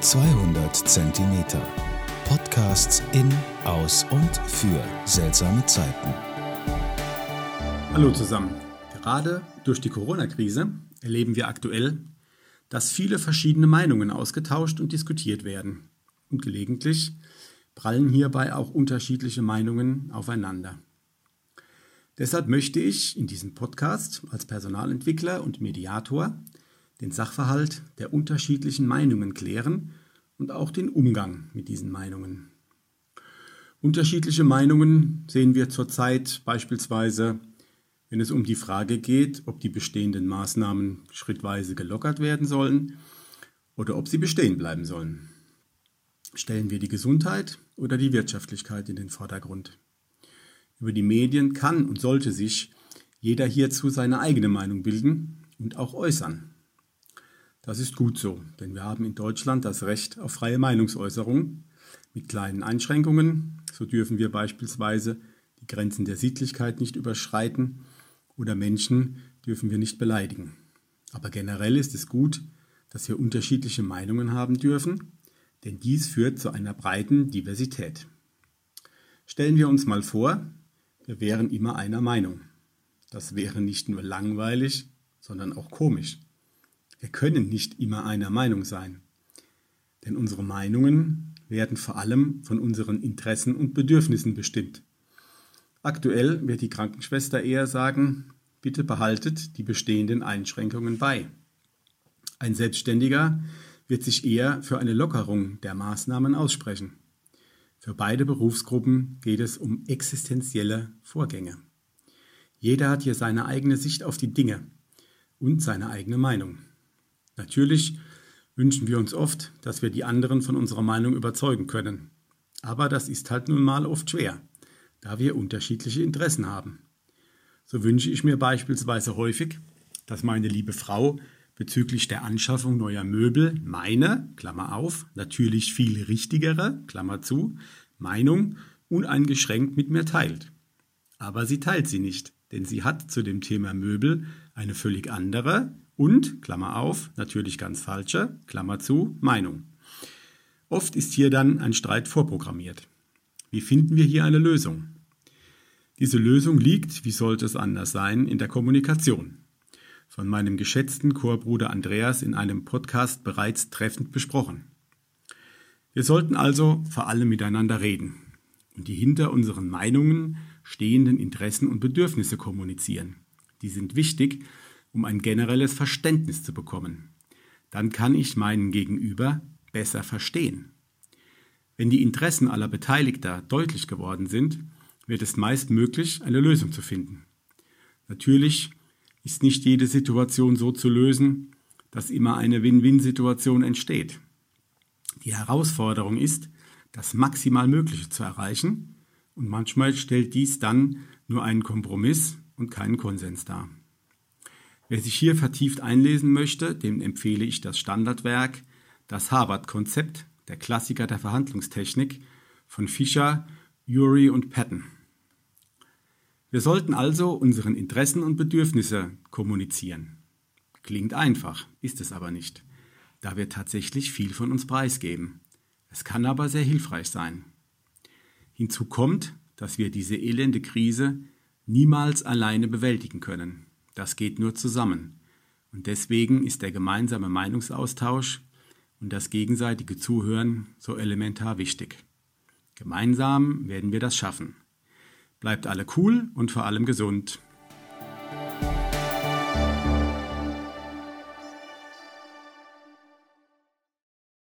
200 Zentimeter. Podcasts in, aus und für seltsame Zeiten. Hallo zusammen. Gerade durch die Corona-Krise erleben wir aktuell, dass viele verschiedene Meinungen ausgetauscht und diskutiert werden. Und gelegentlich prallen hierbei auch unterschiedliche Meinungen aufeinander. Deshalb möchte ich in diesem Podcast als Personalentwickler und Mediator den Sachverhalt der unterschiedlichen Meinungen klären und auch den Umgang mit diesen Meinungen. Unterschiedliche Meinungen sehen wir zurzeit beispielsweise, wenn es um die Frage geht, ob die bestehenden Maßnahmen schrittweise gelockert werden sollen oder ob sie bestehen bleiben sollen. Stellen wir die Gesundheit oder die Wirtschaftlichkeit in den Vordergrund. Über die Medien kann und sollte sich jeder hierzu seine eigene Meinung bilden und auch äußern. Das ist gut so, denn wir haben in Deutschland das Recht auf freie Meinungsäußerung mit kleinen Einschränkungen. So dürfen wir beispielsweise die Grenzen der Sittlichkeit nicht überschreiten oder Menschen dürfen wir nicht beleidigen. Aber generell ist es gut, dass wir unterschiedliche Meinungen haben dürfen, denn dies führt zu einer breiten Diversität. Stellen wir uns mal vor, wir wären immer einer Meinung. Das wäre nicht nur langweilig, sondern auch komisch. Wir können nicht immer einer Meinung sein, denn unsere Meinungen werden vor allem von unseren Interessen und Bedürfnissen bestimmt. Aktuell wird die Krankenschwester eher sagen, bitte behaltet die bestehenden Einschränkungen bei. Ein Selbstständiger wird sich eher für eine Lockerung der Maßnahmen aussprechen. Für beide Berufsgruppen geht es um existenzielle Vorgänge. Jeder hat hier seine eigene Sicht auf die Dinge und seine eigene Meinung. Natürlich wünschen wir uns oft, dass wir die anderen von unserer Meinung überzeugen können. Aber das ist halt nun mal oft schwer, da wir unterschiedliche Interessen haben. So wünsche ich mir beispielsweise häufig, dass meine liebe Frau bezüglich der Anschaffung neuer Möbel meine, Klammer auf, natürlich viel richtigere, Klammer zu, Meinung uneingeschränkt mit mir teilt. Aber sie teilt sie nicht, denn sie hat zu dem Thema Möbel eine völlig andere, und, Klammer auf, natürlich ganz falsche, Klammer zu, Meinung. Oft ist hier dann ein Streit vorprogrammiert. Wie finden wir hier eine Lösung? Diese Lösung liegt, wie sollte es anders sein, in der Kommunikation. Von meinem geschätzten Chorbruder Andreas in einem Podcast bereits treffend besprochen. Wir sollten also vor allem miteinander reden und die hinter unseren Meinungen stehenden Interessen und Bedürfnisse kommunizieren. Die sind wichtig, um ein generelles Verständnis zu bekommen. Dann kann ich meinen Gegenüber besser verstehen. Wenn die Interessen aller Beteiligter deutlich geworden sind, wird es meist möglich, eine Lösung zu finden. Natürlich ist nicht jede Situation so zu lösen, dass immer eine Win-Win-Situation entsteht. Die Herausforderung ist, das maximal Mögliche zu erreichen und manchmal stellt dies dann nur einen Kompromiss und keinen Konsens dar. Wer sich hier vertieft einlesen möchte, dem empfehle ich das Standardwerk Das Harvard-Konzept, der Klassiker der Verhandlungstechnik von Fischer, Urey und Patton. Wir sollten also unseren Interessen und Bedürfnisse kommunizieren. Klingt einfach, ist es aber nicht, da wir tatsächlich viel von uns preisgeben. Es kann aber sehr hilfreich sein. Hinzu kommt, dass wir diese elende Krise niemals alleine bewältigen können. Das geht nur zusammen. Und deswegen ist der gemeinsame Meinungsaustausch und das gegenseitige Zuhören so elementar wichtig. Gemeinsam werden wir das schaffen. Bleibt alle cool und vor allem gesund.